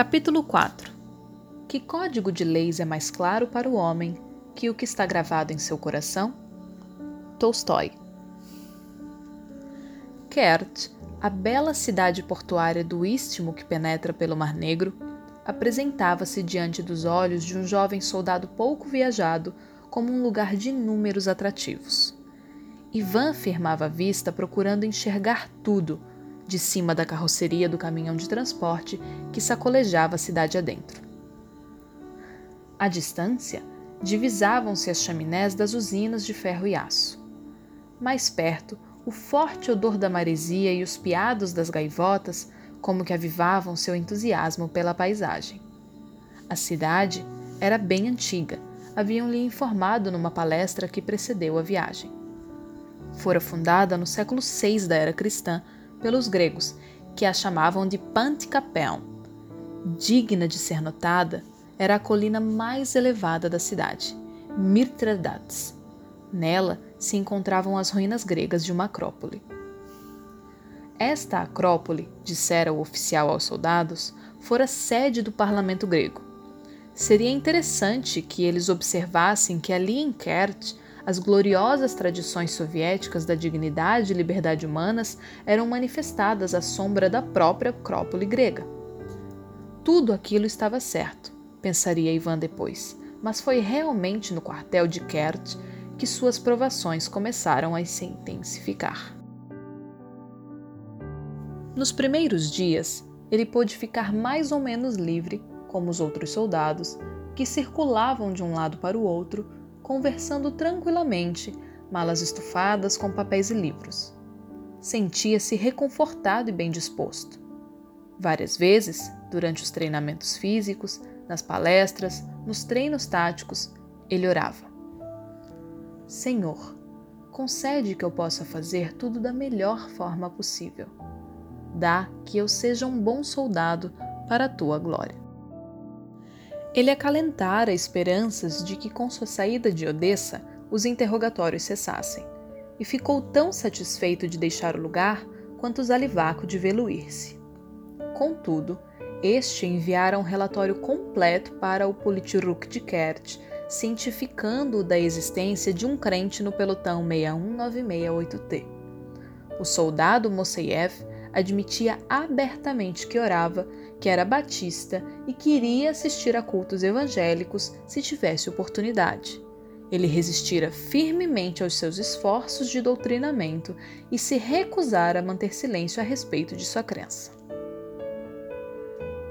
Capítulo 4 Que código de leis é mais claro para o homem que o que está gravado em seu coração? Tolstói Kert, a bela cidade portuária do istmo que penetra pelo Mar Negro, apresentava-se diante dos olhos de um jovem soldado pouco viajado como um lugar de inúmeros atrativos. Ivan firmava a vista procurando enxergar tudo de cima da carroceria do caminhão de transporte que sacolejava a cidade adentro. À distância, divisavam-se as chaminés das usinas de ferro e aço. Mais perto, o forte odor da maresia e os piados das gaivotas como que avivavam seu entusiasmo pela paisagem. A cidade era bem antiga, haviam-lhe informado numa palestra que precedeu a viagem. Fora fundada no século VI da era cristã pelos gregos, que a chamavam de Pantikapeon. Digna de ser notada, era a colina mais elevada da cidade, Mithridates. Nela se encontravam as ruínas gregas de uma acrópole. Esta acrópole, dissera o oficial aos soldados, fora sede do parlamento grego. Seria interessante que eles observassem que ali em Kert as gloriosas tradições soviéticas da dignidade e liberdade humanas eram manifestadas à sombra da própria Acrópole grega. Tudo aquilo estava certo, pensaria Ivan depois, mas foi realmente no quartel de Kert que suas provações começaram a se intensificar. Nos primeiros dias, ele pôde ficar mais ou menos livre, como os outros soldados, que circulavam de um lado para o outro conversando tranquilamente, malas estufadas com papéis e livros. Sentia-se reconfortado e bem disposto. Várias vezes, durante os treinamentos físicos, nas palestras, nos treinos táticos, ele orava: Senhor, concede que eu possa fazer tudo da melhor forma possível. Dá que eu seja um bom soldado para a tua glória. Ele acalentara esperanças de que, com sua saída de Odessa, os interrogatórios cessassem, e ficou tão satisfeito de deixar o lugar quanto Zalivaco de vê-lo ir-se. Contudo, este enviara um relatório completo para o Politiruk de Kert, cientificando-o da existência de um crente no pelotão 6196-8T. O soldado Moseyev admitia abertamente que orava que era batista e queria assistir a cultos evangélicos se tivesse oportunidade. Ele resistira firmemente aos seus esforços de doutrinamento e se recusara a manter silêncio a respeito de sua crença.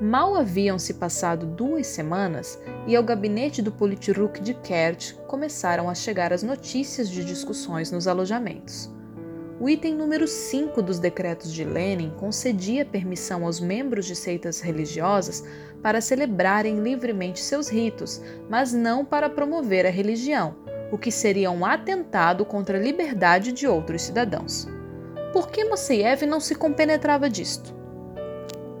Mal haviam se passado duas semanas e ao gabinete do Politruk de Kert começaram a chegar as notícias de discussões nos alojamentos. O item número 5 dos decretos de Lenin concedia permissão aos membros de seitas religiosas para celebrarem livremente seus ritos, mas não para promover a religião, o que seria um atentado contra a liberdade de outros cidadãos. Por que Moseyev não se compenetrava disto?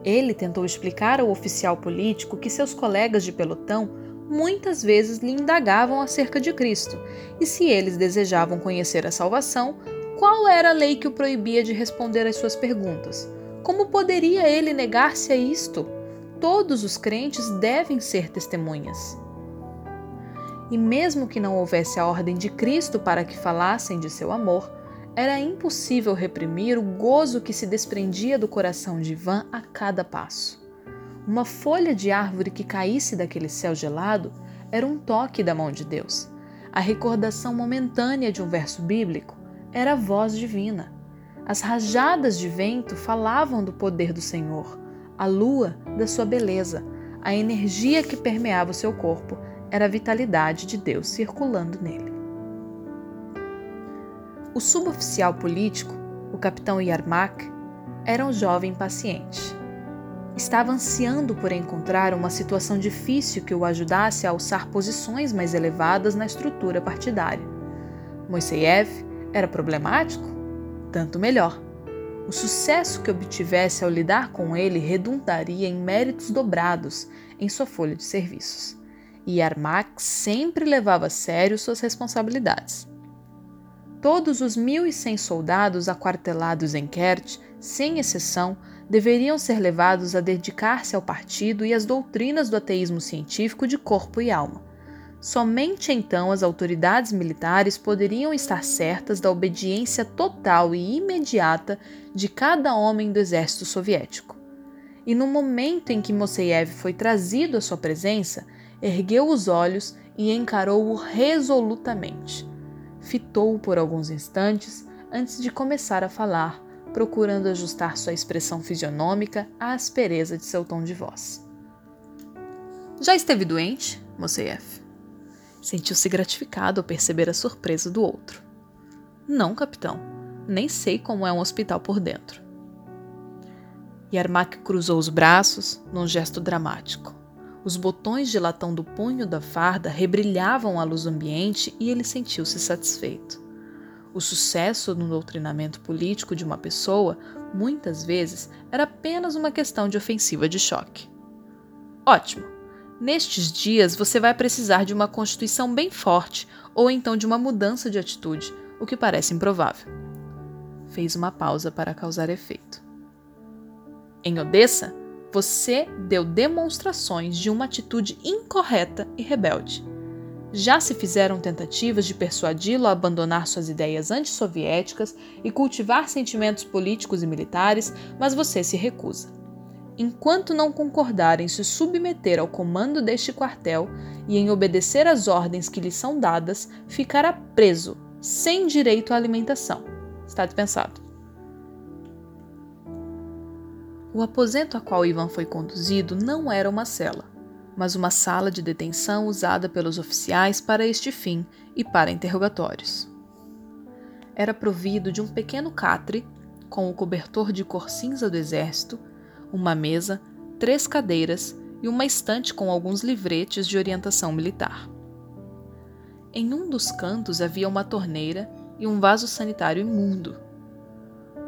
Ele tentou explicar ao oficial político que seus colegas de pelotão muitas vezes lhe indagavam acerca de Cristo, e se eles desejavam conhecer a salvação, qual era a lei que o proibia de responder às suas perguntas? Como poderia ele negar-se a isto? Todos os crentes devem ser testemunhas. E mesmo que não houvesse a ordem de Cristo para que falassem de seu amor, era impossível reprimir o gozo que se desprendia do coração de Ivan a cada passo. Uma folha de árvore que caísse daquele céu gelado era um toque da mão de Deus, a recordação momentânea de um verso bíblico, era a voz divina. As rajadas de vento falavam do poder do Senhor, a lua da sua beleza, a energia que permeava o seu corpo era a vitalidade de Deus circulando nele. O suboficial político, o capitão Yarmak, era um jovem paciente. Estava ansiando por encontrar uma situação difícil que o ajudasse a alçar posições mais elevadas na estrutura partidária. Moiseyev era problemático? Tanto melhor. O sucesso que obtivesse ao lidar com ele redundaria em méritos dobrados em sua folha de serviços. E Armac sempre levava a sério suas responsabilidades. Todos os 1.100 soldados aquartelados em Kert, sem exceção, deveriam ser levados a dedicar-se ao partido e às doutrinas do ateísmo científico de corpo e alma. Somente então as autoridades militares poderiam estar certas da obediência total e imediata de cada homem do exército soviético. E no momento em que Moseyev foi trazido à sua presença, ergueu os olhos e encarou-o resolutamente. Fitou-o por alguns instantes antes de começar a falar, procurando ajustar sua expressão fisionômica à aspereza de seu tom de voz. Já esteve doente, Moseyev? Sentiu-se gratificado ao perceber a surpresa do outro. Não, capitão. Nem sei como é um hospital por dentro. Yarmak cruzou os braços num gesto dramático. Os botões de latão do punho da farda rebrilhavam à luz ambiente e ele sentiu-se satisfeito. O sucesso no doutrinamento político de uma pessoa, muitas vezes, era apenas uma questão de ofensiva de choque. Ótimo! Nestes dias você vai precisar de uma constituição bem forte ou então de uma mudança de atitude, o que parece improvável. Fez uma pausa para causar efeito. Em Odessa, você deu demonstrações de uma atitude incorreta e rebelde. Já se fizeram tentativas de persuadi-lo a abandonar suas ideias antissoviéticas e cultivar sentimentos políticos e militares, mas você se recusa. Enquanto não concordar em se submeter ao comando deste quartel e em obedecer às ordens que lhe são dadas, ficará preso, sem direito à alimentação. Está dispensado. O aposento a qual Ivan foi conduzido não era uma cela, mas uma sala de detenção usada pelos oficiais para este fim e para interrogatórios. Era provido de um pequeno catre, com o cobertor de cor cinza do exército, uma mesa, três cadeiras e uma estante com alguns livretes de orientação militar. Em um dos cantos havia uma torneira e um vaso sanitário imundo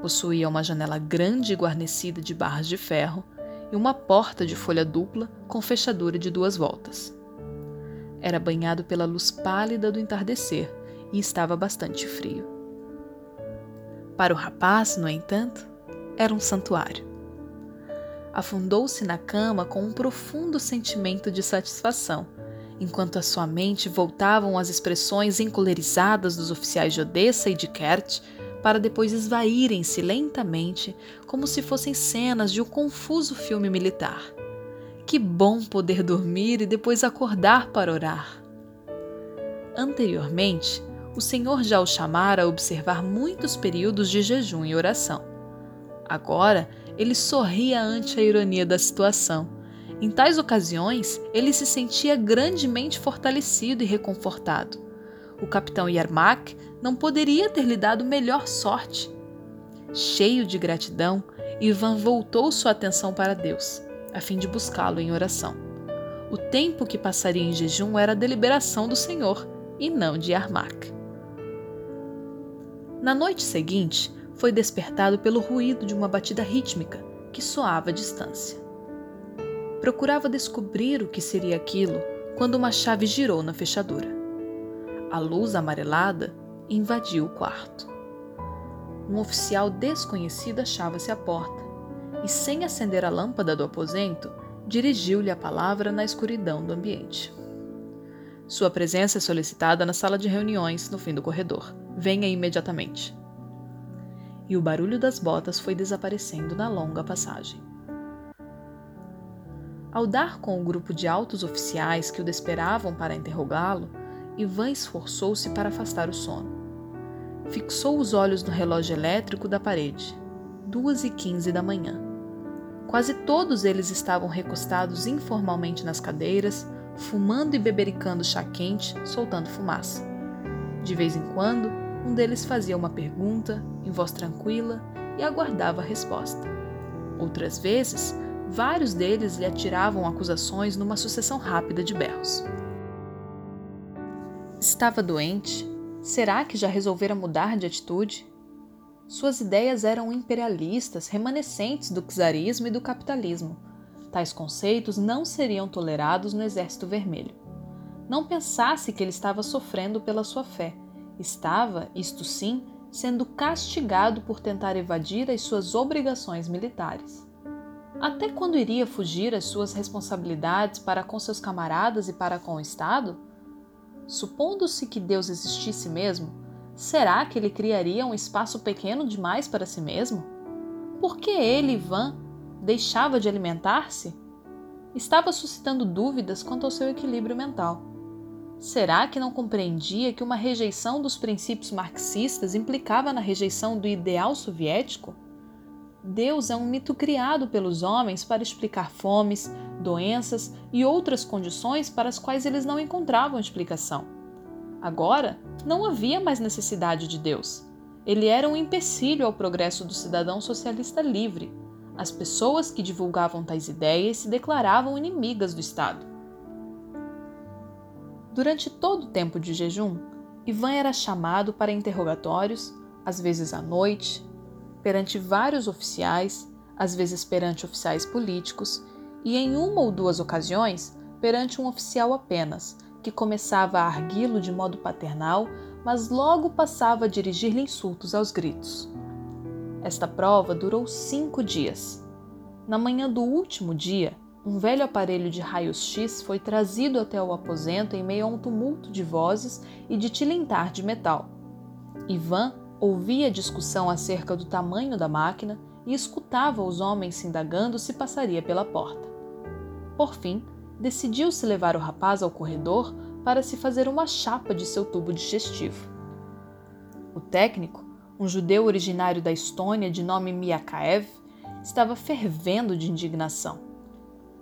Possuía uma janela grande e guarnecida de barras de ferro e uma porta de folha dupla com fechadura de duas voltas. Era banhado pela luz pálida do entardecer e estava bastante frio. Para o rapaz, no entanto, era um santuário. Afundou-se na cama com um profundo sentimento de satisfação, enquanto a sua mente voltavam as expressões encolerizadas dos oficiais de Odessa e de Kert para depois esvaírem-se lentamente, como se fossem cenas de um confuso filme militar. Que bom poder dormir e depois acordar para orar! Anteriormente, o Senhor já o chamara a observar muitos períodos de jejum e oração. Agora, ele sorria ante a ironia da situação. Em tais ocasiões, ele se sentia grandemente fortalecido e reconfortado. O capitão Yermak não poderia ter lhe dado melhor sorte. Cheio de gratidão, Ivan voltou sua atenção para Deus, a fim de buscá-lo em oração. O tempo que passaria em jejum era a deliberação do Senhor e não de Armac. Na noite seguinte, foi despertado pelo ruído de uma batida rítmica que soava à distância. Procurava descobrir o que seria aquilo quando uma chave girou na fechadura. A luz amarelada invadiu o quarto. Um oficial desconhecido achava-se à porta e, sem acender a lâmpada do aposento, dirigiu-lhe a palavra na escuridão do ambiente. Sua presença é solicitada na sala de reuniões no fim do corredor. Venha imediatamente. E o barulho das botas foi desaparecendo na longa passagem. Ao dar com o grupo de altos oficiais que o esperavam para interrogá-lo, Ivan esforçou-se para afastar o sono. Fixou os olhos no relógio elétrico da parede. Duas e quinze da manhã. Quase todos eles estavam recostados informalmente nas cadeiras, fumando e bebericando chá quente, soltando fumaça. De vez em quando, um deles fazia uma pergunta, em voz tranquila, e aguardava a resposta. Outras vezes, vários deles lhe atiravam acusações numa sucessão rápida de berros. Estava doente? Será que já resolvera mudar de atitude? Suas ideias eram imperialistas, remanescentes do czarismo e do capitalismo. Tais conceitos não seriam tolerados no Exército Vermelho. Não pensasse que ele estava sofrendo pela sua fé. Estava, isto sim, sendo castigado por tentar evadir as suas obrigações militares. até quando iria fugir às suas responsabilidades para com seus camaradas e para com o Estado? Supondo-se que Deus existisse mesmo, será que ele criaria um espaço pequeno demais para si mesmo? Por que ele, Ivan, deixava de alimentar-se? Estava suscitando dúvidas quanto ao seu equilíbrio mental. Será que não compreendia que uma rejeição dos princípios marxistas implicava na rejeição do ideal soviético? Deus é um mito criado pelos homens para explicar fomes, doenças e outras condições para as quais eles não encontravam explicação. Agora, não havia mais necessidade de Deus. Ele era um empecilho ao progresso do cidadão socialista livre. As pessoas que divulgavam tais ideias se declaravam inimigas do Estado. Durante todo o tempo de jejum, Ivan era chamado para interrogatórios, às vezes à noite, perante vários oficiais, às vezes perante oficiais políticos, e em uma ou duas ocasiões perante um oficial apenas, que começava a arguí-lo de modo paternal, mas logo passava a dirigir-lhe insultos aos gritos. Esta prova durou cinco dias. Na manhã do último dia, um velho aparelho de raios-x foi trazido até o aposento em meio a um tumulto de vozes e de tilintar de metal. Ivan ouvia a discussão acerca do tamanho da máquina e escutava os homens se indagando se passaria pela porta. Por fim, decidiu-se levar o rapaz ao corredor para se fazer uma chapa de seu tubo digestivo. O técnico, um judeu originário da Estônia de nome Miakaev, estava fervendo de indignação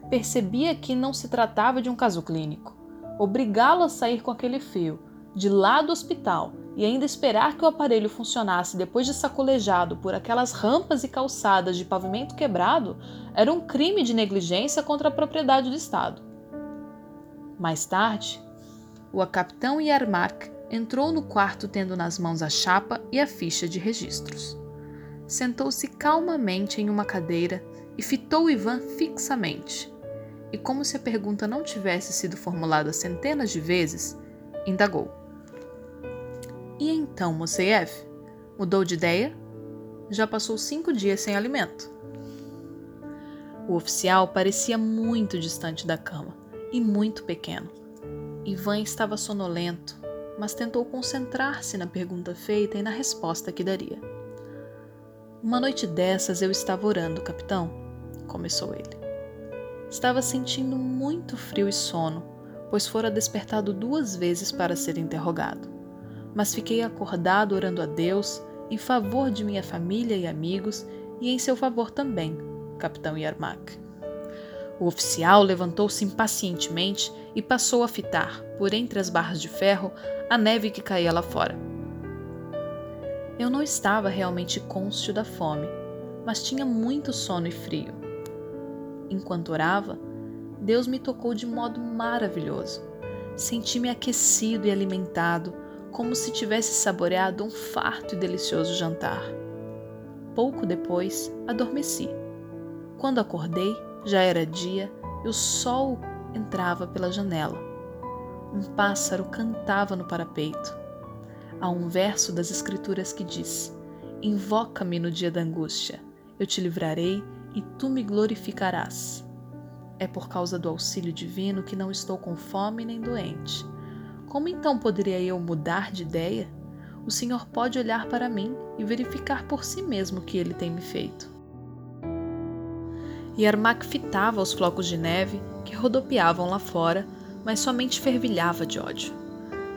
percebia que não se tratava de um caso clínico. Obrigá-lo a sair com aquele fio, de lá do hospital, e ainda esperar que o aparelho funcionasse depois de sacolejado por aquelas rampas e calçadas de pavimento quebrado era um crime de negligência contra a propriedade do Estado. Mais tarde, o capitão Yarmak entrou no quarto tendo nas mãos a chapa e a ficha de registros. Sentou-se calmamente em uma cadeira e fitou Ivan fixamente e, como se a pergunta não tivesse sido formulada centenas de vezes, indagou: E então, Moseyev? Mudou de ideia? Já passou cinco dias sem alimento. O oficial parecia muito distante da cama e muito pequeno. Ivan estava sonolento, mas tentou concentrar-se na pergunta feita e na resposta que daria. Uma noite dessas eu estava orando, capitão, começou ele. Estava sentindo muito frio e sono, pois fora despertado duas vezes para ser interrogado. Mas fiquei acordado orando a Deus em favor de minha família e amigos e em seu favor também, capitão Yarmak. O oficial levantou-se impacientemente e passou a fitar, por entre as barras de ferro, a neve que caía lá fora. Eu não estava realmente cônscio da fome, mas tinha muito sono e frio enquanto orava, Deus me tocou de modo maravilhoso. Senti-me aquecido e alimentado, como se tivesse saboreado um farto e delicioso jantar. Pouco depois, adormeci. Quando acordei, já era dia e o sol entrava pela janela. Um pássaro cantava no parapeito. Há um verso das Escrituras que diz: Invoca-me no dia da angústia, eu te livrarei e tu me glorificarás. É por causa do auxílio divino que não estou com fome nem doente. Como então poderia eu mudar de ideia? O Senhor pode olhar para mim e verificar por si mesmo o que ele tem me feito. Yarmak fitava os flocos de neve que rodopiavam lá fora, mas somente fervilhava de ódio.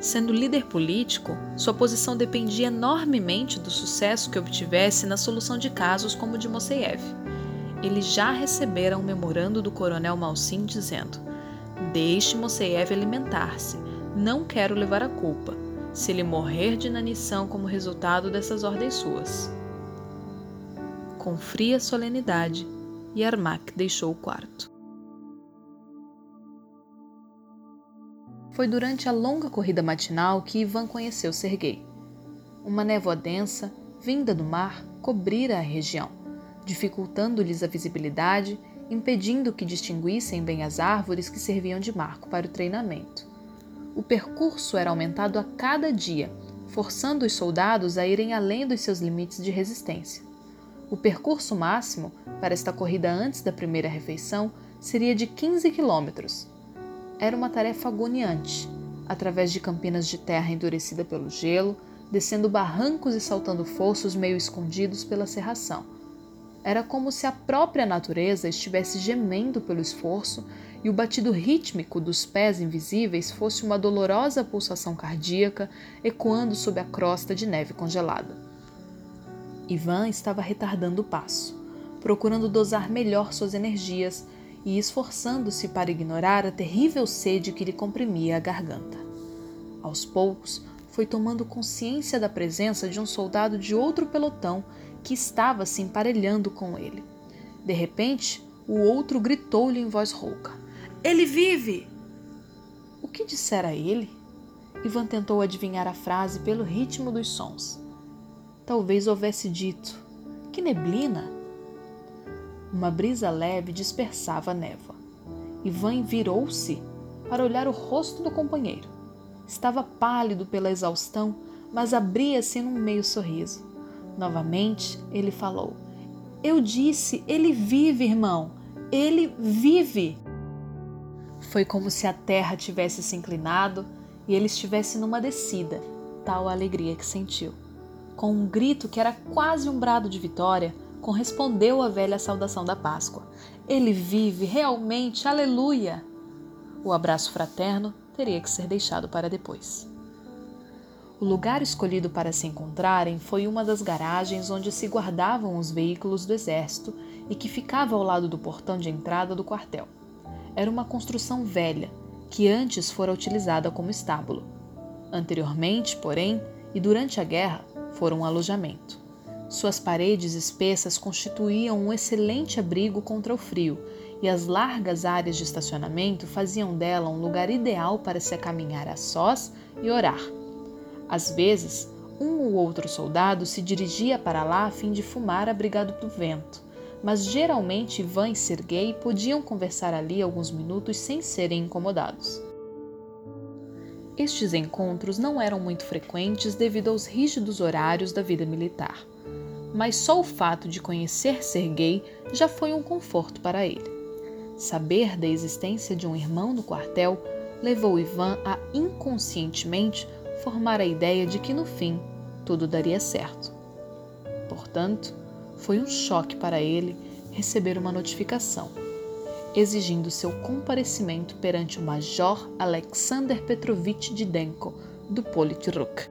Sendo líder político, sua posição dependia enormemente do sucesso que obtivesse na solução de casos como o de Moseyev ele já recebera um memorando do coronel Malsim dizendo: Deixe Moseyev alimentar-se, não quero levar a culpa, se ele morrer de inanição como resultado dessas ordens suas. Com fria solenidade, Yarmak deixou o quarto. Foi durante a longa corrida matinal que Ivan conheceu Sergei. Uma névoa densa, vinda do mar, cobrira a região dificultando-lhes a visibilidade, impedindo que distinguissem bem as árvores que serviam de marco para o treinamento. O percurso era aumentado a cada dia, forçando os soldados a irem além dos seus limites de resistência. O percurso máximo para esta corrida antes da primeira refeição seria de 15 quilômetros. Era uma tarefa agoniante, através de campinas de terra endurecida pelo gelo, descendo barrancos e saltando fossos meio escondidos pela serração. Era como se a própria natureza estivesse gemendo pelo esforço e o batido rítmico dos pés invisíveis fosse uma dolorosa pulsação cardíaca ecoando sob a crosta de neve congelada. Ivan estava retardando o passo, procurando dosar melhor suas energias e esforçando-se para ignorar a terrível sede que lhe comprimia a garganta. Aos poucos, foi tomando consciência da presença de um soldado de outro pelotão que estava se emparelhando com ele. De repente, o outro gritou-lhe em voz rouca: Ele vive! O que dissera ele? Ivan tentou adivinhar a frase pelo ritmo dos sons talvez houvesse dito: Que neblina! Uma brisa leve dispersava a névoa. Ivan virou-se para olhar o rosto do companheiro. Estava pálido pela exaustão, mas abria-se num meio sorriso. Novamente ele falou: Eu disse, ele vive, irmão, ele vive. Foi como se a terra tivesse se inclinado e ele estivesse numa descida, tal a alegria que sentiu com um grito que era quase um brado de vitória, correspondeu à velha saudação da Páscoa. Ele vive realmente, aleluia! O abraço fraterno teria que ser deixado para depois. O lugar escolhido para se encontrarem foi uma das garagens onde se guardavam os veículos do exército e que ficava ao lado do portão de entrada do quartel. Era uma construção velha, que antes fora utilizada como estábulo. Anteriormente, porém, e durante a guerra, foram um alojamento. Suas paredes espessas constituíam um excelente abrigo contra o frio, e as largas áreas de estacionamento faziam dela um lugar ideal para se acaminhar a sós e orar. Às vezes, um ou outro soldado se dirigia para lá a fim de fumar abrigado do vento, mas geralmente Ivan e Sergei podiam conversar ali alguns minutos sem serem incomodados. Estes encontros não eram muito frequentes devido aos rígidos horários da vida militar, mas só o fato de conhecer Sergei já foi um conforto para ele. Saber da existência de um irmão no quartel levou Ivan a inconscientemente formar a ideia de que no fim tudo daria certo. Portanto, foi um choque para ele receber uma notificação exigindo seu comparecimento perante o Major Alexander Petrovich Didenko, do Politruk.